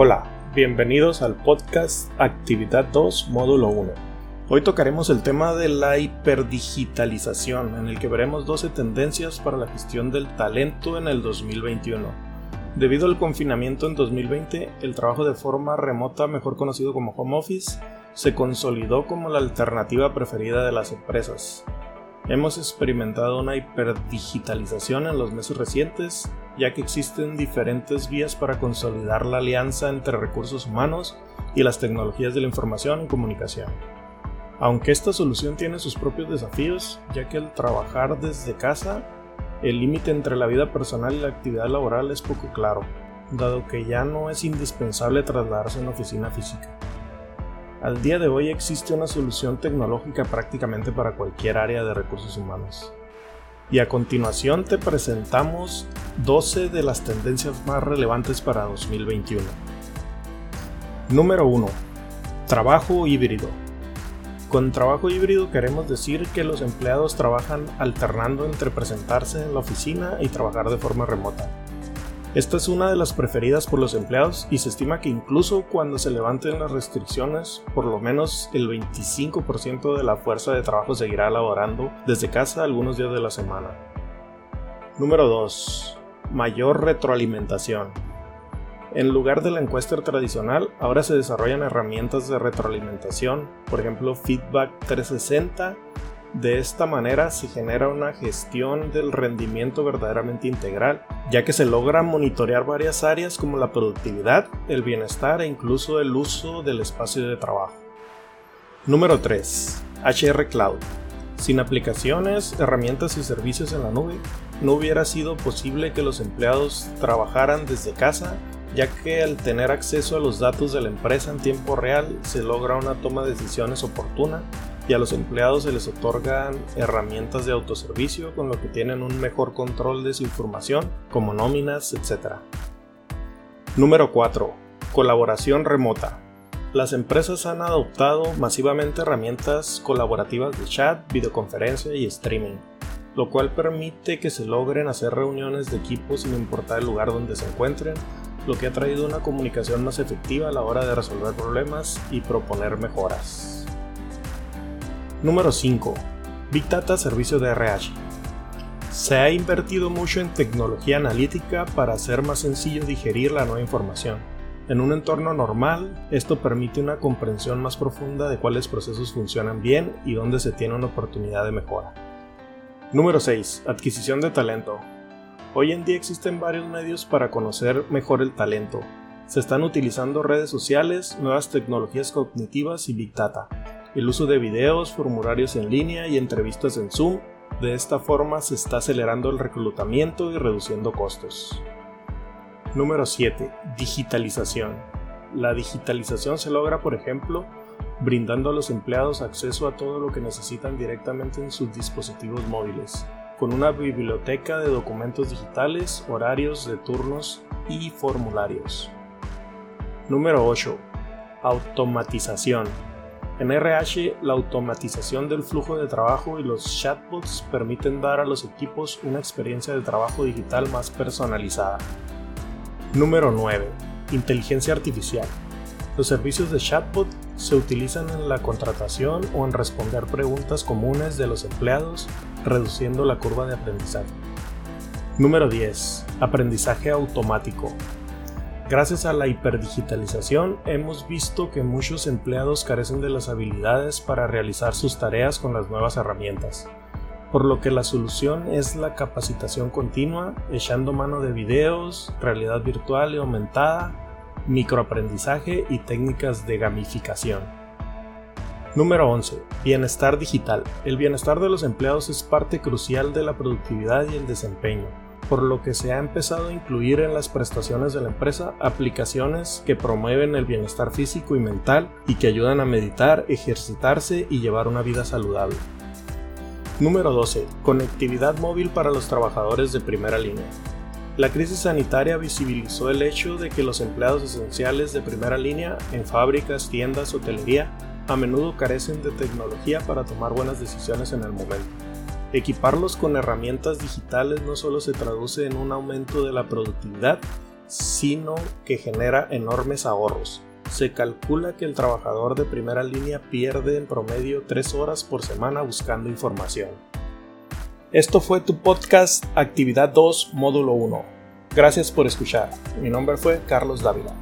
Hola, bienvenidos al podcast Actividad 2, módulo 1. Hoy tocaremos el tema de la hiperdigitalización, en el que veremos 12 tendencias para la gestión del talento en el 2021. Debido al confinamiento en 2020, el trabajo de forma remota, mejor conocido como home office, se consolidó como la alternativa preferida de las empresas. Hemos experimentado una hiperdigitalización en los meses recientes, ya que existen diferentes vías para consolidar la alianza entre recursos humanos y las tecnologías de la información y comunicación. Aunque esta solución tiene sus propios desafíos, ya que al trabajar desde casa, el límite entre la vida personal y la actividad laboral es poco claro, dado que ya no es indispensable trasladarse a una oficina física. Al día de hoy existe una solución tecnológica prácticamente para cualquier área de recursos humanos. Y a continuación te presentamos 12 de las tendencias más relevantes para 2021. Número 1. Trabajo híbrido. Con trabajo híbrido queremos decir que los empleados trabajan alternando entre presentarse en la oficina y trabajar de forma remota. Esta es una de las preferidas por los empleados y se estima que incluso cuando se levanten las restricciones, por lo menos el 25% de la fuerza de trabajo seguirá laborando desde casa algunos días de la semana. Número 2. Mayor retroalimentación. En lugar de la encuesta tradicional, ahora se desarrollan herramientas de retroalimentación, por ejemplo Feedback 360 de esta manera se genera una gestión del rendimiento verdaderamente integral, ya que se logra monitorear varias áreas como la productividad, el bienestar e incluso el uso del espacio de trabajo. Número 3. HR Cloud. Sin aplicaciones, herramientas y servicios en la nube, no hubiera sido posible que los empleados trabajaran desde casa, ya que al tener acceso a los datos de la empresa en tiempo real se logra una toma de decisiones oportuna y a los empleados se les otorgan herramientas de autoservicio con lo que tienen un mejor control de su información, como nóminas, etc. Número 4. Colaboración remota. Las empresas han adoptado masivamente herramientas colaborativas de chat, videoconferencia y streaming, lo cual permite que se logren hacer reuniones de equipo sin importar el lugar donde se encuentren, lo que ha traído una comunicación más efectiva a la hora de resolver problemas y proponer mejoras. Número 5. Big Data Servicio de RH. Se ha invertido mucho en tecnología analítica para hacer más sencillo digerir la nueva información. En un entorno normal, esto permite una comprensión más profunda de cuáles procesos funcionan bien y dónde se tiene una oportunidad de mejora. Número 6. Adquisición de talento. Hoy en día existen varios medios para conocer mejor el talento. Se están utilizando redes sociales, nuevas tecnologías cognitivas y Big Data el uso de videos, formularios en línea y entrevistas en Zoom. De esta forma se está acelerando el reclutamiento y reduciendo costos. Número 7. Digitalización. La digitalización se logra, por ejemplo, brindando a los empleados acceso a todo lo que necesitan directamente en sus dispositivos móviles, con una biblioteca de documentos digitales, horarios de turnos y formularios. Número 8. Automatización. En RH, la automatización del flujo de trabajo y los chatbots permiten dar a los equipos una experiencia de trabajo digital más personalizada. Número 9. Inteligencia artificial. Los servicios de chatbot se utilizan en la contratación o en responder preguntas comunes de los empleados, reduciendo la curva de aprendizaje. Número 10. Aprendizaje automático. Gracias a la hiperdigitalización hemos visto que muchos empleados carecen de las habilidades para realizar sus tareas con las nuevas herramientas, por lo que la solución es la capacitación continua, echando mano de videos, realidad virtual y aumentada, microaprendizaje y técnicas de gamificación. Número 11. Bienestar digital. El bienestar de los empleados es parte crucial de la productividad y el desempeño por lo que se ha empezado a incluir en las prestaciones de la empresa aplicaciones que promueven el bienestar físico y mental y que ayudan a meditar, ejercitarse y llevar una vida saludable. Número 12. Conectividad móvil para los trabajadores de primera línea. La crisis sanitaria visibilizó el hecho de que los empleados esenciales de primera línea en fábricas, tiendas, hotelería a menudo carecen de tecnología para tomar buenas decisiones en el momento. Equiparlos con herramientas digitales no solo se traduce en un aumento de la productividad, sino que genera enormes ahorros. Se calcula que el trabajador de primera línea pierde en promedio 3 horas por semana buscando información. Esto fue tu podcast Actividad 2, módulo 1. Gracias por escuchar. Mi nombre fue Carlos Dávila.